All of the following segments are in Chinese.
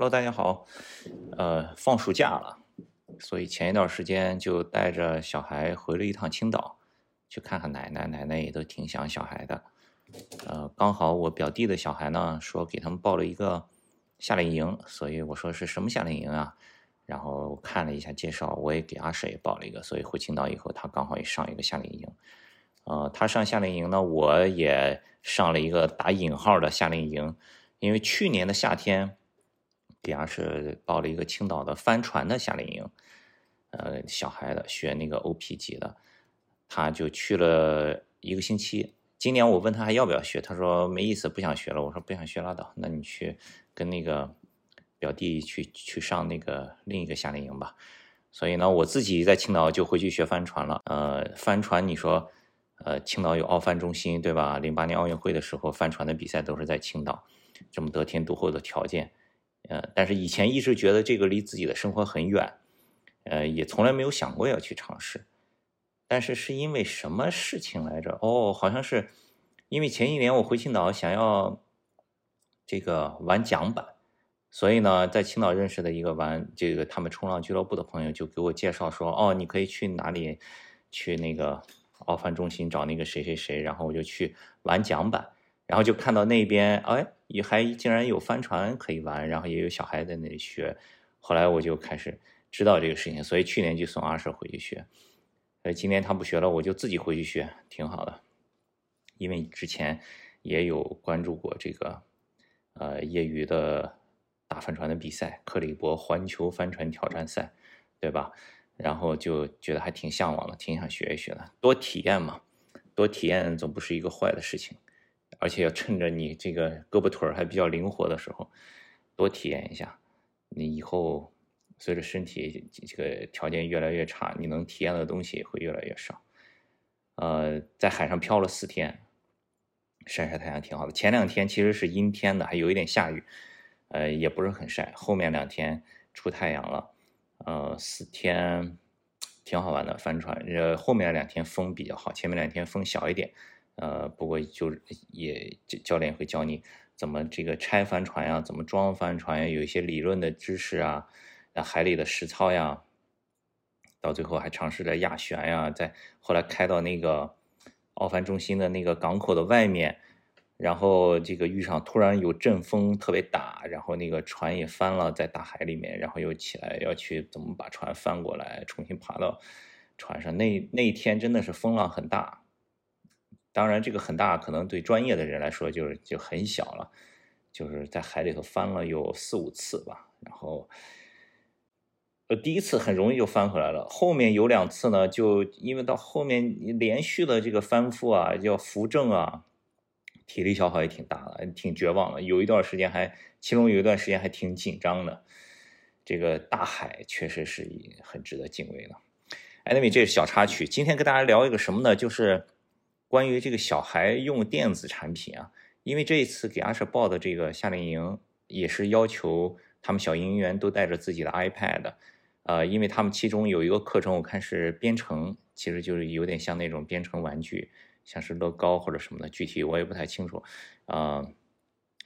Hello，大家好。呃，放暑假了，所以前一段时间就带着小孩回了一趟青岛，去看看奶奶。奶奶也都挺想小孩的。呃，刚好我表弟的小孩呢，说给他们报了一个夏令营，所以我说是什么夏令营啊？然后看了一下介绍，我也给阿舍也报了一个，所以回青岛以后，他刚好也上一个夏令营。呃，他上夏令营呢，我也上了一个打引号的夏令营，因为去年的夏天。底下是报了一个青岛的帆船的夏令营，呃，小孩的学那个 OP 级的，他就去了一个星期。今年我问他还要不要学，他说没意思，不想学了。我说不想学拉倒，那你去跟那个表弟去去上那个另一个夏令营吧。所以呢，我自己在青岛就回去学帆船了。呃，帆船你说，呃，青岛有奥帆中心对吧？零八年奥运会的时候，帆船的比赛都是在青岛，这么得天独厚的条件。呃，但是以前一直觉得这个离自己的生活很远，呃，也从来没有想过要去尝试。但是是因为什么事情来着？哦，好像是因为前一年我回青岛想要这个玩桨板，所以呢，在青岛认识的一个玩这个他们冲浪俱乐部的朋友就给我介绍说，哦，你可以去哪里去那个奥帆中心找那个谁谁谁，然后我就去玩桨板。然后就看到那边，哎，也还竟然有帆船可以玩，然后也有小孩在那里学。后来我就开始知道这个事情，所以去年就送阿舍回去学。呃，今年他不学了，我就自己回去学，挺好的。因为之前也有关注过这个，呃，业余的大帆船的比赛——克里伯环球帆船挑战赛，对吧？然后就觉得还挺向往的，挺想学一学的，多体验嘛，多体验总不是一个坏的事情。而且要趁着你这个胳膊腿还比较灵活的时候，多体验一下。你以后随着身体这个条件越来越差，你能体验的东西会越来越少。呃，在海上漂了四天，晒晒太阳挺好的。前两天其实是阴天的，还有一点下雨，呃，也不是很晒。后面两天出太阳了，呃，四天挺好玩的帆船。呃，后面两天风比较好，前面两天风小一点。呃，不过就也教练会教你怎么这个拆帆船呀，怎么装帆船呀，有一些理论的知识啊，那海里的实操呀，到最后还尝试着压旋呀，在后来开到那个奥帆中心的那个港口的外面，然后这个遇上突然有阵风特别大，然后那个船也翻了在大海里面，然后又起来要去怎么把船翻过来，重新爬到船上，那那一天真的是风浪很大。当然，这个很大，可能对专业的人来说就是就很小了，就是在海里头翻了有四五次吧。然后，呃，第一次很容易就翻回来了，后面有两次呢，就因为到后面连续的这个翻覆啊，要扶正啊，体力消耗也挺大的，挺绝望的。有一段时间还，其中有一段时间还挺紧张的。这个大海确实是很值得敬畏的。Anyway，这是小插曲。今天跟大家聊一个什么呢？就是。关于这个小孩用电子产品啊，因为这一次给阿舍报的这个夏令营也是要求他们小营员都带着自己的 iPad，呃，因为他们其中有一个课程我看是编程，其实就是有点像那种编程玩具，像是乐高或者什么的，具体我也不太清楚，啊。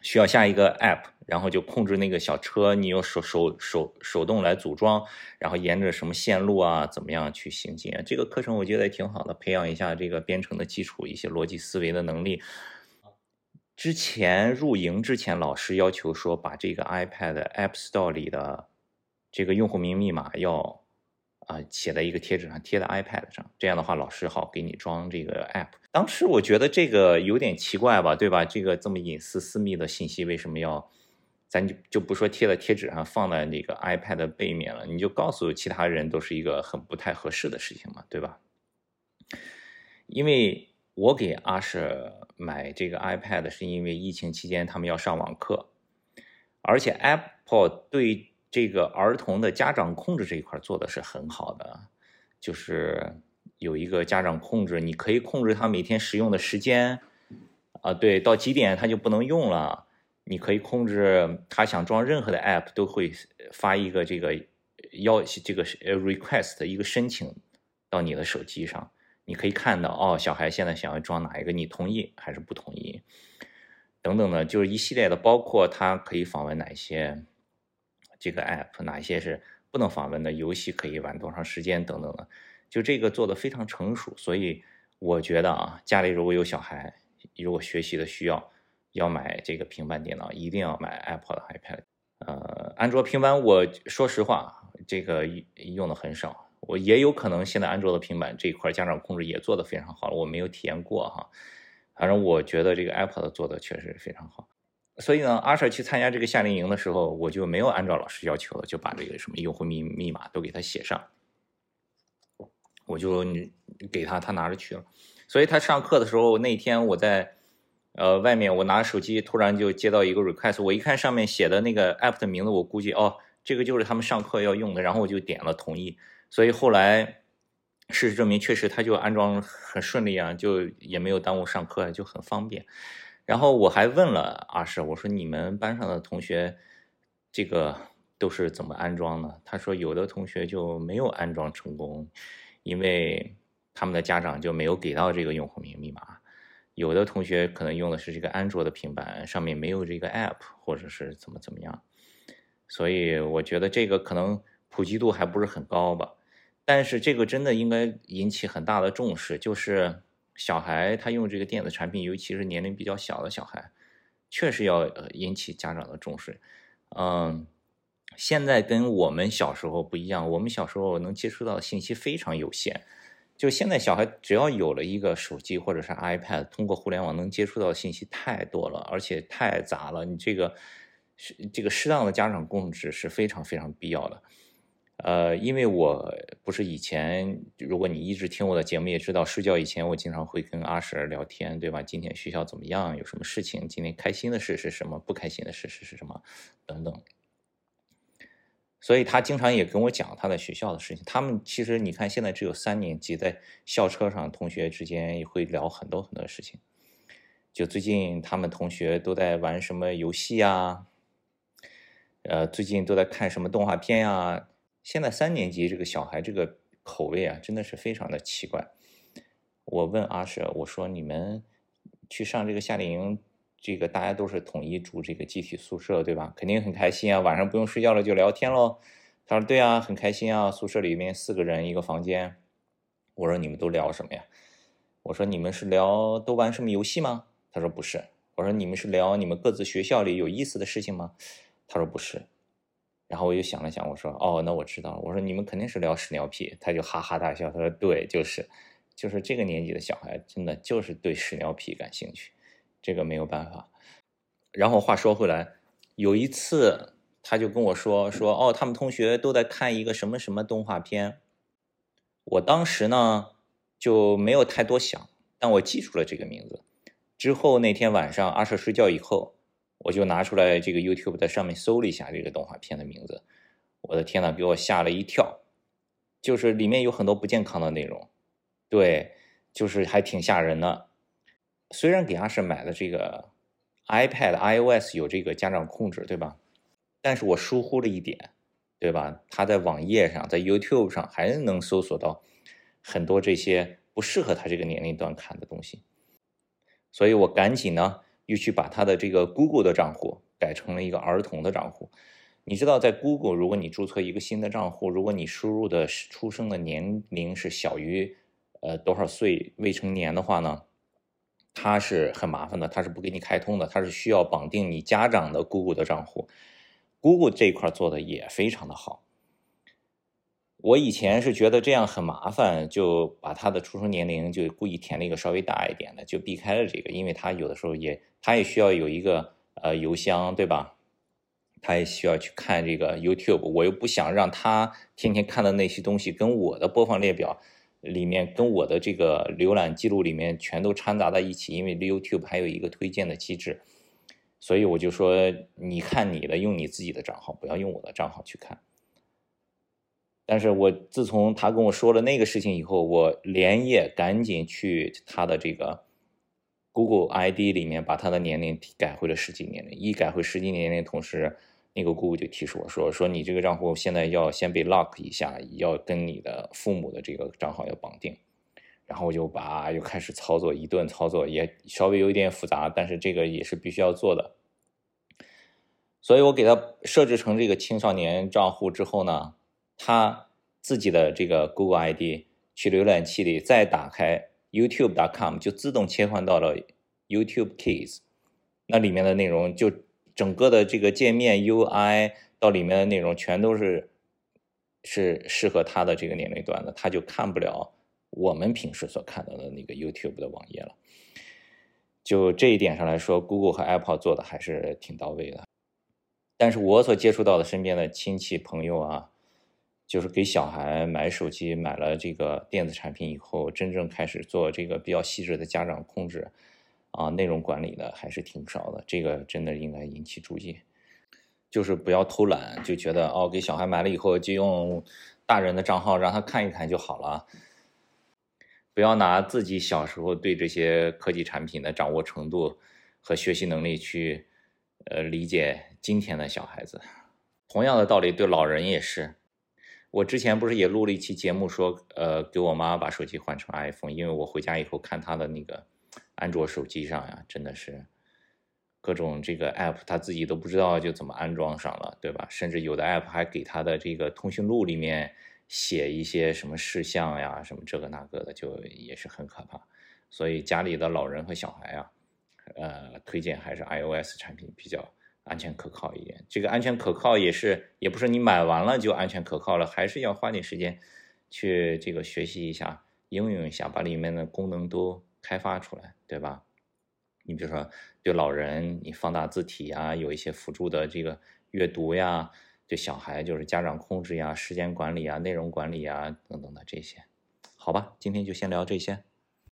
需要下一个 app，然后就控制那个小车，你用手手手手动来组装，然后沿着什么线路啊，怎么样去行进啊？这个课程我觉得也挺好的，培养一下这个编程的基础，一些逻辑思维的能力。之前入营之前，老师要求说把这个 iPad App Store 里的这个用户名密码要。啊，写在一个贴纸上，贴在 iPad 上，这样的话，老师好给你装这个 App。当时我觉得这个有点奇怪吧，对吧？这个这么隐私私密的信息，为什么要，咱就就不说贴在贴纸上，放在那个 iPad 的背面了，你就告诉其他人都是一个很不太合适的事情嘛，对吧？因为我给阿舍买这个 iPad 是因为疫情期间他们要上网课，而且 Apple 对。这个儿童的家长控制这一块做的是很好的，就是有一个家长控制，你可以控制他每天使用的时间，啊，对，到几点他就不能用了。你可以控制他想装任何的 app 都会发一个这个要这个 request 一个申请到你的手机上，你可以看到哦，小孩现在想要装哪一个，你同意还是不同意？等等的，就是一系列的，包括他可以访问哪些。这个 app，哪些是不能访问的，游戏可以玩多长时间等等的，就这个做的非常成熟。所以我觉得啊，家里如果有小孩，如果学习的需要，要买这个平板电脑，一定要买 Apple 的 iPad。呃，安卓平板，我说实话，这个用的很少。我也有可能现在安卓的平板这一块家长控制也做得非常好了，我没有体验过哈。反正我觉得这个 Apple 的做的确实非常好。所以呢，阿 Sir 去参加这个夏令营的时候，我就没有按照老师要求的，就把这个什么用户密密码都给他写上，我就给他，他拿着去了。所以他上课的时候，那天我在呃外面，我拿手机，突然就接到一个 request，我一看上面写的那个 app 的名字，我估计哦，这个就是他们上课要用的，然后我就点了同意。所以后来事实证明，确实他就安装很顺利啊，就也没有耽误上课，就很方便。然后我还问了阿舍，我说你们班上的同学这个都是怎么安装的？他说有的同学就没有安装成功，因为他们的家长就没有给到这个用户名密码。有的同学可能用的是这个安卓的平板，上面没有这个 app，或者是怎么怎么样。所以我觉得这个可能普及度还不是很高吧。但是这个真的应该引起很大的重视，就是。小孩他用这个电子产品，尤其是年龄比较小的小孩，确实要引起家长的重视。嗯，现在跟我们小时候不一样，我们小时候能接触到的信息非常有限。就现在小孩只要有了一个手机或者是 iPad，通过互联网能接触到信息太多了，而且太杂了。你这个是这个适当的家长控制是非常非常必要的。呃，因为我不是以前，如果你一直听我的节目，也知道睡觉以前我经常会跟阿婶聊天，对吧？今天学校怎么样？有什么事情？今天开心的事是什么？不开心的事是是什么？等等。所以他经常也跟我讲他在学校的事情。他们其实你看，现在只有三年级，在校车上，同学之间也会聊很多很多事情。就最近他们同学都在玩什么游戏呀？呃，最近都在看什么动画片呀？现在三年级这个小孩这个口味啊，真的是非常的奇怪。我问阿舍，我说你们去上这个夏令营，这个大家都是统一住这个集体宿舍，对吧？肯定很开心啊，晚上不用睡觉了就聊天喽。他说对啊，很开心啊，宿舍里面四个人一个房间。我说你们都聊什么呀？我说你们是聊都玩什么游戏吗？他说不是。我说你们是聊你们各自学校里有意思的事情吗？他说不是。然后我又想了想，我说：“哦，那我知道了。”我说：“你们肯定是聊屎尿屁。”他就哈哈大笑，他说：“对，就是，就是这个年纪的小孩，真的就是对屎尿屁感兴趣，这个没有办法。”然后话说回来，有一次他就跟我说：“说哦，他们同学都在看一个什么什么动画片。”我当时呢就没有太多想，但我记住了这个名字。之后那天晚上，阿舍睡觉以后。我就拿出来这个 YouTube，在上面搜了一下这个动画片的名字，我的天呐，给我吓了一跳，就是里面有很多不健康的内容，对，就是还挺吓人的。虽然给阿婶买的这个 iPad iOS 有这个家长控制，对吧？但是我疏忽了一点，对吧？他在网页上，在 YouTube 上还能搜索到很多这些不适合他这个年龄段看的东西，所以我赶紧呢。又去把他的这个 Google 的账户改成了一个儿童的账户。你知道，在 Google，如果你注册一个新的账户，如果你输入的出生的年龄是小于呃多少岁未成年的话呢，它是很麻烦的，它是不给你开通的，它是需要绑定你家长的 Google 的账户。Google 这一块做的也非常的好。我以前是觉得这样很麻烦，就把他的出生年龄就故意填了一个稍微大一点的，就避开了这个，因为他有的时候也他也需要有一个呃邮箱，对吧？他也需要去看这个 YouTube，我又不想让他天天看的那些东西跟我的播放列表里面、跟我的这个浏览记录里面全都掺杂在一起，因为 YouTube 还有一个推荐的机制，所以我就说你看你的，用你自己的账号，不要用我的账号去看。但是我自从他跟我说了那个事情以后，我连夜赶紧去他的这个 Google ID 里面把他的年龄改回了实际年龄。一改回实际年龄，同时那个 Google 就提示我说：“说你这个账户现在要先被 lock 一下，要跟你的父母的这个账号要绑定。”然后我就把又开始操作一顿操作，也稍微有一点复杂，但是这个也是必须要做的。所以我给他设置成这个青少年账户之后呢，他自己的这个 Google ID 去浏览器里再打开 YouTube.com，就自动切换到了 YouTube Kids，那里面的内容就整个的这个界面 UI 到里面的内容全都是是适合他的这个年龄段的，他就看不了我们平时所看到的那个 YouTube 的网页了。就这一点上来说，Google 和 Apple 做的还是挺到位的。但是我所接触到的身边的亲戚朋友啊，就是给小孩买手机、买了这个电子产品以后，真正开始做这个比较细致的家长控制啊、内容管理的还是挺少的。这个真的应该引起注意，就是不要偷懒，就觉得哦，给小孩买了以后就用大人的账号让他看一看就好了。不要拿自己小时候对这些科技产品的掌握程度和学习能力去，呃，理解今天的小孩子。同样的道理对老人也是。我之前不是也录了一期节目说，呃，给我妈把手机换成 iPhone，因为我回家以后看她的那个安卓手机上呀，真的是各种这个 app，她自己都不知道就怎么安装上了，对吧？甚至有的 app 还给她的这个通讯录里面。写一些什么事项呀，什么这个那个的，就也是很可怕。所以家里的老人和小孩啊，呃，推荐还是 iOS 产品比较安全可靠一点。这个安全可靠也是，也不是你买完了就安全可靠了，还是要花点时间去这个学习一下、应用一下，把里面的功能都开发出来，对吧？你比如说，对老人，你放大字体啊，有一些辅助的这个阅读呀。对小孩就是家长控制呀、时间管理啊、内容管理啊等等的这些，好吧，今天就先聊这些。